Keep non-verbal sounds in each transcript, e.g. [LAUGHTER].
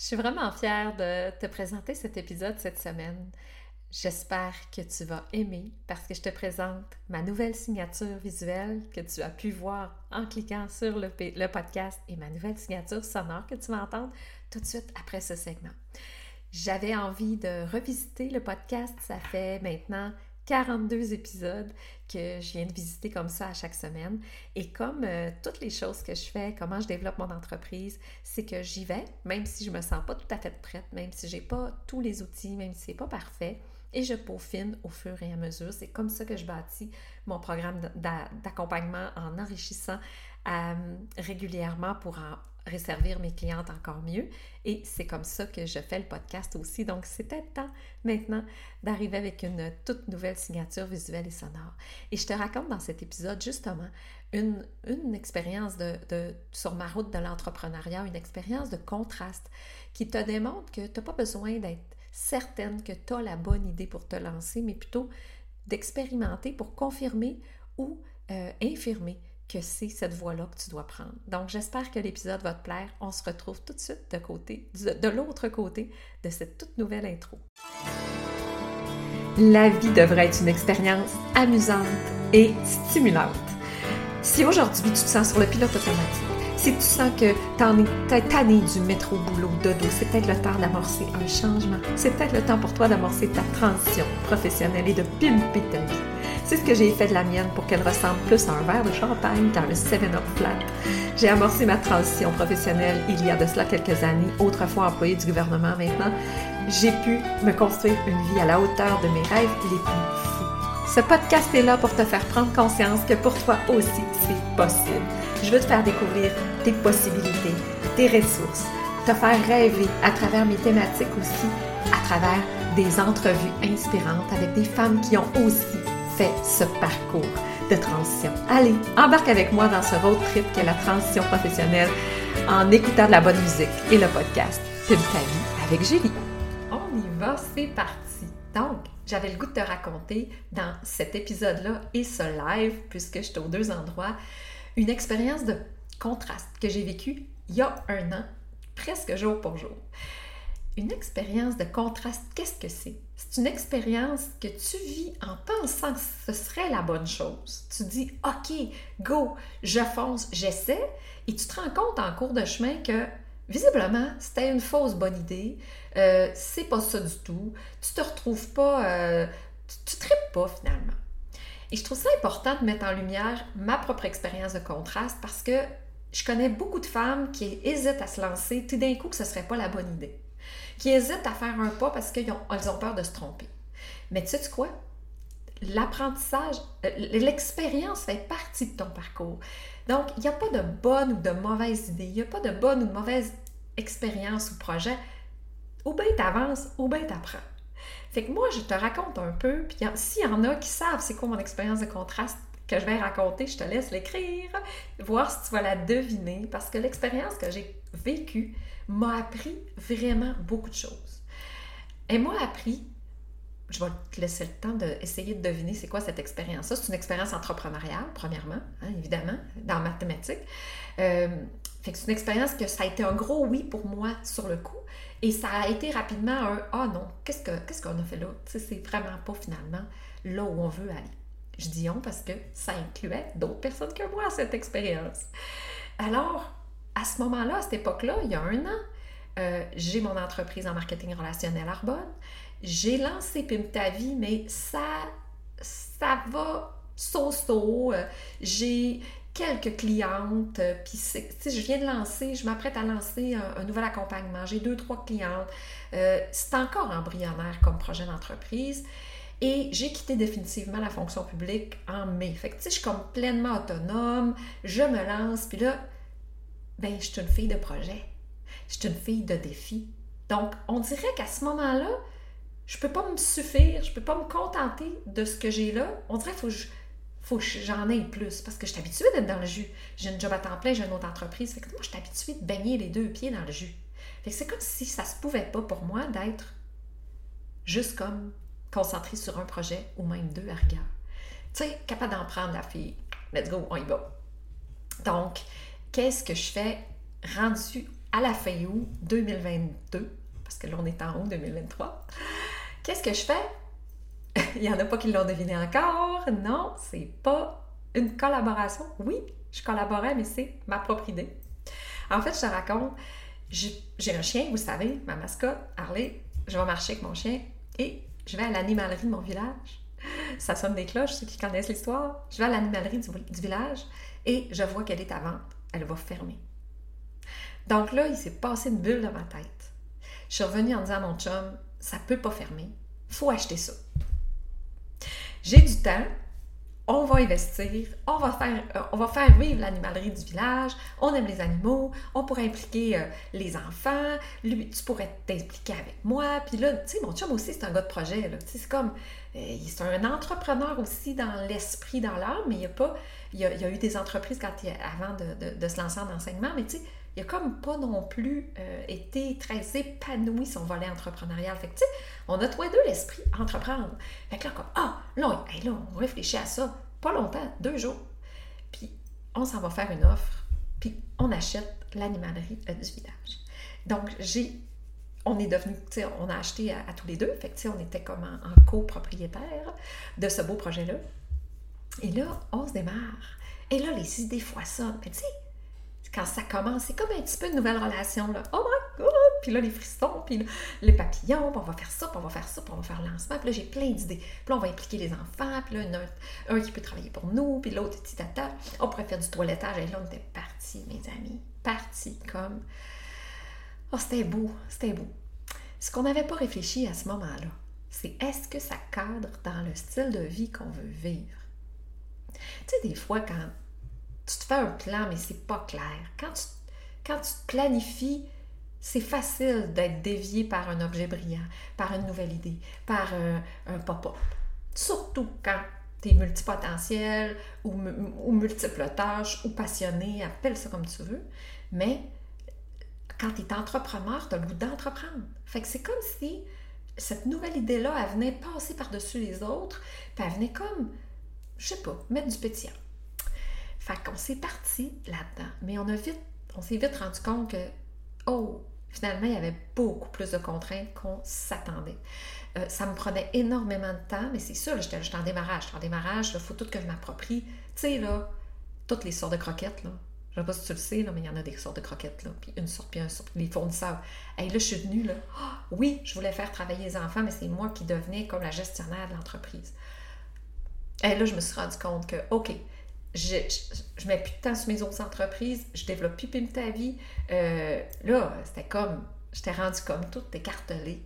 Je suis vraiment fière de te présenter cet épisode cette semaine. J'espère que tu vas aimer parce que je te présente ma nouvelle signature visuelle que tu as pu voir en cliquant sur le, podcast et ma nouvelle signature sonore que tu vas entendre tout de suite après ce segment. J'avais envie de revisiter le podcast. Ça fait maintenant 42 épisodes que je viens de visiter comme ça à chaque semaine. Et comme euh, toutes les choses que je fais, comment je développe mon entreprise, c'est que j'y vais, même si je me sens pas tout à fait prête, même si j'ai pas tous les outils, même si c'est pas parfait. Et je peaufine au fur et à mesure. C'est comme ça que je bâtis mon programme d'accompagnement en enrichissant euh, régulièrement pour en resservir mes clientes encore mieux. Et c'est comme ça que je fais le podcast aussi. Donc, c'était temps maintenant d'arriver avec une toute nouvelle signature visuelle et sonore. Et je te raconte dans cet épisode justement une, une expérience de, de, sur ma route de l'entrepreneuriat, une expérience de contraste qui te démontre que tu n'as pas besoin d'être certaine que tu as la bonne idée pour te lancer, mais plutôt d'expérimenter pour confirmer ou euh, infirmer que c'est cette voie-là que tu dois prendre. Donc, j'espère que l'épisode va te plaire. On se retrouve tout de suite de côté, de, l'autre côté de cette toute nouvelle intro. La vie devrait être une expérience amusante et stimulante. Si aujourd'hui tu te sens sur le pilote automatique, si tu sens que tu es tanné du métro boulot dodo, c'est peut-être le temps d'amorcer un changement. C'est peut-être le temps pour toi d'amorcer ta transition professionnelle et de pimper ta vie. C'est ce que j'ai fait de la mienne pour qu'elle ressemble plus à un verre de champagne qu'à un 7-up flat. J'ai amorcé ma transition professionnelle il y a de cela quelques années, autrefois employée du gouvernement maintenant. J'ai pu me construire une vie à la hauteur de mes rêves les plus fous. Ce podcast est là pour te faire prendre conscience que pour toi aussi, c'est possible. Je veux te faire découvrir tes possibilités, tes ressources, te faire rêver à travers mes thématiques aussi, à travers des entrevues inspirantes avec des femmes qui ont aussi ce parcours de transition. Allez, embarque avec moi dans ce road trip qu'est la transition professionnelle en écoutant de la bonne musique et le podcast Pub ta vie avec Julie. On y va, c'est parti. Donc, j'avais le goût de te raconter dans cet épisode-là et ce live, puisque j'étais aux deux endroits, une expérience de contraste que j'ai vécue il y a un an, presque jour pour jour. Une expérience de contraste, qu'est-ce que c'est? C'est une expérience que tu vis en pensant que ce serait la bonne chose. Tu dis, OK, go, je fonce, j'essaie, et tu te rends compte en cours de chemin que visiblement, c'était une fausse bonne idée, euh, c'est pas ça du tout, tu te retrouves pas, euh, tu, tripes pas finalement. Et je trouve ça important de mettre en lumière ma propre expérience de contraste parce que je connais beaucoup de femmes qui hésitent à se lancer tout d'un coup que ce serait pas la bonne idée qui hésitent à faire un pas parce qu'elles ont, ont peur de se tromper. Mais tu sais quoi? L'apprentissage, euh, l'expérience fait partie de ton parcours. Donc, il n'y a pas de bonne ou de mauvaise idée, il n'y a pas de bonne ou de mauvaise expérience ou projet. Ou bien tu avances, ou bien tu apprends. Fait que moi, je te raconte un peu, puis s'il y en a qui savent c'est quoi mon expérience de contraste que je vais raconter, je te laisse l'écrire, voir si tu vas la deviner, parce que l'expérience que j'ai vécue, m'a appris vraiment beaucoup de choses. Elle m'a appris, je vais te laisser le temps d'essayer de, deviner c'est quoi cette expérience-là. C'est une expérience entrepreneuriale, premièrement, hein, évidemment, dans mathématiques. Euh, fait que c'est une expérience que ça a été un gros oui pour moi sur le coup. Et ça a été rapidement un Ah non, qu'est-ce qu'on ce qu'on a fait là? c'est vraiment pas finalement là où on veut aller. Je dis on parce que ça incluait d'autres personnes que moi, cette expérience. Alors, à ce moment-là, à cette époque-là, il y a un an, euh, j'ai mon entreprise en marketing relationnel Arbonne. J'ai lancé Pim ta vie, mais ça, ça va so-so. Euh, j'ai quelques clientes, euh, puis je viens de lancer, je m'apprête à lancer un, nouvel accompagnement. J'ai deux, trois clientes. c'est encore embryonnaire comme projet d'entreprise. Et j'ai quitté définitivement la fonction publique en mai. Fait que, tu sais, je suis comme pleinement autonome, je me lance, puis là, ben, je suis une fille de projet. Je suis une fille de défi. Donc, on dirait qu'à ce moment-là, je peux pas me suffire, je peux pas me contenter de ce que j'ai là. On dirait qu'il faut que j'en ai plus parce que je suis habituée d'être dans le jus. J'ai un job à temps plein, j'ai une autre entreprise. Fait que moi, je suis habituée de baigner les deux pieds dans le jus. Fait que c'est comme si ça se pouvait pas pour moi d'être juste comme concentrée sur un projet ou même deux à regard. Tu sais, capable d'en prendre la fille. Let's go, on y va. Donc, qu'est-ce que je fais rendu à la fin août 2022, parce que là, on est en août 2023. Qu'est-ce que je fais? [LAUGHS] Il n'y en a pas qui l'ont deviné encore. Non, c'est pas une collaboration. Oui, je collaborais, mais c'est ma propre idée. En fait, je te raconte, j'ai un chien, vous savez, ma mascotte, Harley. Je vais marcher avec mon chien et je vais à l'animalerie de mon village. Ça sonne des cloches, ceux qui connaissent l'histoire. Je vais à l'animalerie du, village et je vois qu'elle est à vente. Elle va fermer. Donc là, il s'est passé une bulle dans ma tête. Je suis revenue en disant à mon chum, ça peut pas fermer. faut acheter ça. J'ai du temps, on va investir, on va faire, euh, on va faire vivre l'animalerie du village, on aime les animaux, on pourrait impliquer euh, les enfants, lui, tu pourrais t'impliquer avec moi, puis là, tu sais, mon chum aussi, c'est un gars de projet, là, c'est comme, euh, c'est un entrepreneur aussi dans l'esprit, dans l'âme, mais il y a pas, il y a, eu des entreprises avant de, de se lancer en enseignement, mais tu sais, il a comme pas non plus euh, été très épanoui son volet entrepreneurial. Fait que, tu sais, on a tous les deux l'esprit entreprendre. Fait que là, comme, ah, là, là, on réfléchit à ça. Pas longtemps, deux jours. Puis, on s'en va faire une offre. Puis, on achète l'animalerie euh, du village. Donc, j'ai, on est devenu, tu sais, on a acheté à, tous les deux. Fait que, on était comme en, en copropriétaire de ce beau projet-là. Et là, on se démarre. Et là, les idées foisonnent. Mais tu sais, quand ça commence, c'est comme un petit peu une nouvelle relation. Là. Oh my God! Puis là, les frissons, puis les papillons, puis on va faire ça, puis on va faire ça, puis on va faire lancement. Puis là, j'ai plein d'idées. Puis là, on va impliquer les enfants, puis là, un, un qui peut travailler pour nous, puis l'autre, tata. On pourrait faire du toilettage. Et là, on était partis, mes amis. Partis comme. Oh, c'était beau, c'était beau. Ce qu'on n'avait pas réfléchi à ce moment-là, c'est est-ce que ça cadre dans le style de vie qu'on veut vivre? Tu sais, des fois, quand tu te fais un plan, mais c'est pas clair. Quand tu, quand tu te planifies, c'est facile d'être dévié par un objet brillant, par une nouvelle idée, par un, un pop-up. Surtout quand tu es multipotentiel ou, ou multiple tâches ou passionné, appelle ça comme tu veux. Mais quand tu es entrepreneur, tu as le goût d'entreprendre. Fait que c'est comme si cette nouvelle idée-là, elle venait passer par-dessus les autres, puis elle venait comme, je sais pas, mettre du pétillant. Fait qu'on s'est parti là-dedans. Mais on a vite, on s'est vite rendu compte que, oh, finalement, il y avait beaucoup plus de contraintes qu'on s'attendait. Euh, ça me prenait énormément de temps, mais c'est sûr, j'étais en démarrage. En démarrage, il faut tout que je m'approprie. Tu sais, là, toutes les sortes de croquettes, là. Je ne sais pas si tu le sais, là, mais il y en a des sortes de croquettes, là. Puis une sorte, puis un sorte, les fournisseurs. Et là, je suis venue, là. Ah, oui, je voulais faire travailler les enfants, mais c'est moi qui devenais comme la gestionnaire de l'entreprise. Et là, je me suis rendu compte que, OK, je, je, mets plus de temps sur mes autres entreprises, je développe plus ta vie. Euh, là, c'était comme, j'étais rendue comme toute écartelée.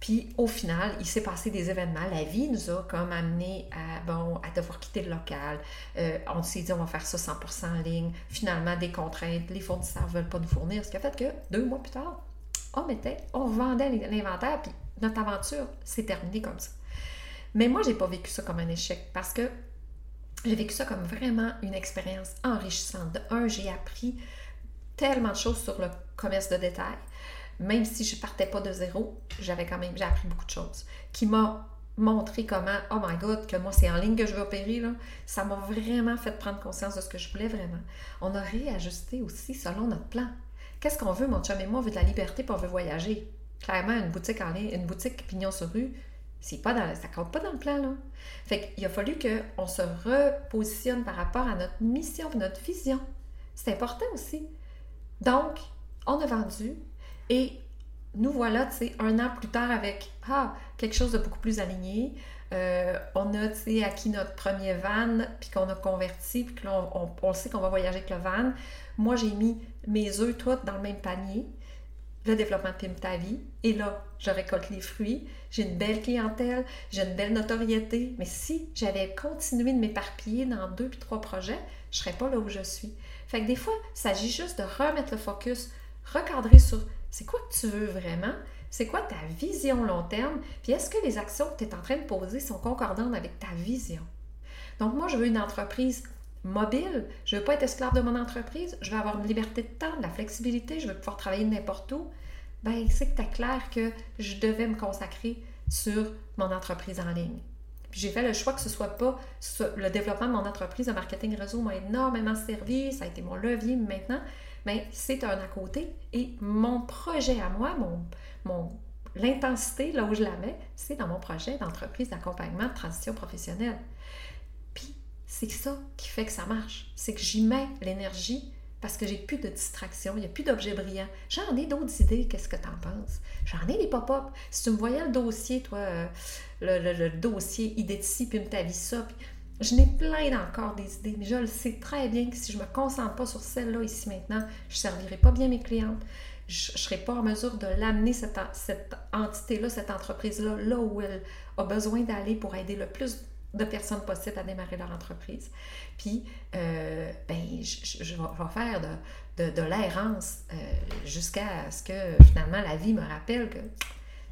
Puis au final, il s'est passé des événements. La vie nous a comme amené à, bon, à devoir quitter le local. Euh, on s'est dit, on va faire ça 100% en ligne. Finalement, des contraintes, les fournisseurs ne veulent pas nous fournir. Ce qui a fait que deux mois plus tard, on mettait, on vendait l'inventaire, puis notre aventure s'est terminée comme ça. Mais moi, j'ai pas vécu ça comme un échec parce que j'ai vécu ça comme vraiment une expérience enrichissante. De un, j'ai appris tellement de choses sur le commerce de détail. Même si je partais pas de zéro, j'avais quand même, j'ai appris beaucoup de choses qui m'a montré comment, oh my god, que moi c'est en ligne que je veux opérer, ça m'a vraiment fait prendre conscience de ce que je voulais vraiment. On a réajusté aussi selon notre plan. Qu'est-ce qu'on veut, mon chum et moi? On veut de la liberté puis on voyager. Clairement, une boutique en ligne, une boutique pignon sur rue, c'est pas ça compte pas dans le plan, là. Fait qu'il a fallu qu'on se repositionne par rapport à notre mission, notre vision. C'est important aussi. Donc, on a vendu et nous voilà, tu sais, un an plus tard avec ah, quelque chose de beaucoup plus aligné. Euh, on a, tu sais, acquis notre premier van, puis qu'on a converti, puis là, on, on sait qu'on va voyager avec le van. Moi, j'ai mis mes œufs, toutes dans le même panier le développement de Pim Ta Vie. Et là, je récolte les fruits. J'ai une belle clientèle, j'ai une belle notoriété. Mais si j'avais continué de m'éparpiller dans deux puis trois projets, je ne serais pas là où je suis. Fait que des fois, il s'agit juste de remettre le focus, recadrer sur c'est quoi que tu veux vraiment, c'est quoi ta vision long terme, puis est-ce que les actions que tu es en train de poser sont concordantes avec ta vision? Donc moi, je veux une entreprise mobile. Je ne veux pas être esclave de mon entreprise. Je veux avoir une liberté de temps, de la flexibilité. Je veux pouvoir travailler n'importe où. Ben, c'est que tu clair que je devais me consacrer sur mon entreprise en ligne. Puis j'ai fait le choix que ce soit pas le développement de mon entreprise de marketing réseau m'a énormément servi, ça a été mon levier maintenant, mais c'est un à côté. Et mon projet à moi, mon, mon, l'intensité, là où je la mets, c'est dans mon projet d'entreprise d'accompagnement de transition professionnelle. C'est ça qui fait que ça marche. C'est que j'y mets l'énergie parce que j'ai plus de distractions, il n'y a plus d'objets brillants. J'en ai d'autres idées, qu'est-ce que tu en penses? J'en ai des pop-up. Si tu me voyais le dossier, toi, euh, le, dossier Idéti, puis me t'avis ça, puis je n'ai plein encore des idées, mais je le sais très bien que si je ne me concentre pas sur celle-là ici maintenant, je ne servirai pas bien mes clientes. Je ne serai pas en mesure de l'amener, cette entité-là, cette entreprise-là, là où elle a besoin d'aller pour aider le plus de personnes possibles à démarrer leur entreprise. Puis, euh, ben, je, vais faire de, de, l'errance euh, jusqu'à ce que finalement la vie me rappelle que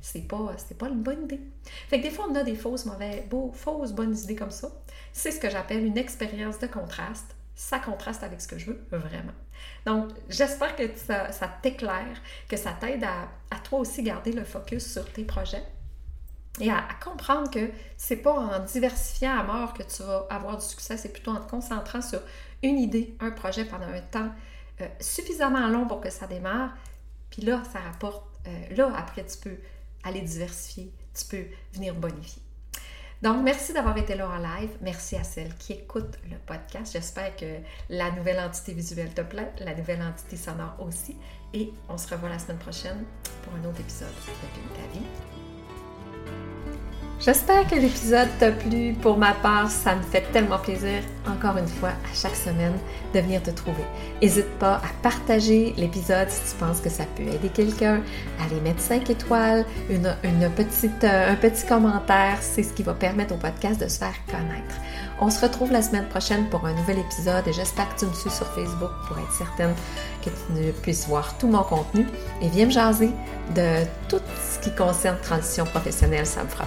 c'est pas, pas une bonne idée. Fait que des fois, on a des fausses, mauvaises, beaux, fausses bonnes idées comme ça. C'est ce que j'appelle une expérience de contraste. Ça contraste avec ce que je veux vraiment. Donc, j'espère que ça, ça t'éclaire, que ça t'aide à, à toi aussi garder le focus sur tes projets et à, comprendre que c'est pas en diversifiant à mort que tu vas avoir du succès, c'est plutôt en te concentrant sur une idée, un projet pendant un temps euh, suffisamment long pour que ça démarre. Puis là, ça rapporte. Euh, là, après, tu peux aller diversifier, tu peux venir bonifier. Donc, merci d'avoir été là en live. Merci à celles qui écoutent le podcast. J'espère que la nouvelle entité visuelle te plaît, la nouvelle entité sonore aussi. Et on se revoit la semaine prochaine pour un autre épisode de ta vie. J'espère que l'épisode t'a plu. Pour ma part, ça me fait tellement plaisir, encore une fois, à chaque semaine, de venir te trouver. N'hésite pas à partager l'épisode si tu penses que ça peut aider quelqu'un, les mettre 5 étoiles, une, petite, euh, un petit commentaire. C'est ce qui va permettre au podcast de se faire connaître. On se retrouve la semaine prochaine pour un nouvel épisode et j'espère que tu me suis sur Facebook pour être certaine que tu puisses voir tout mon contenu et viens me jaser de tout ce qui concerne transition professionnelle, ça me fera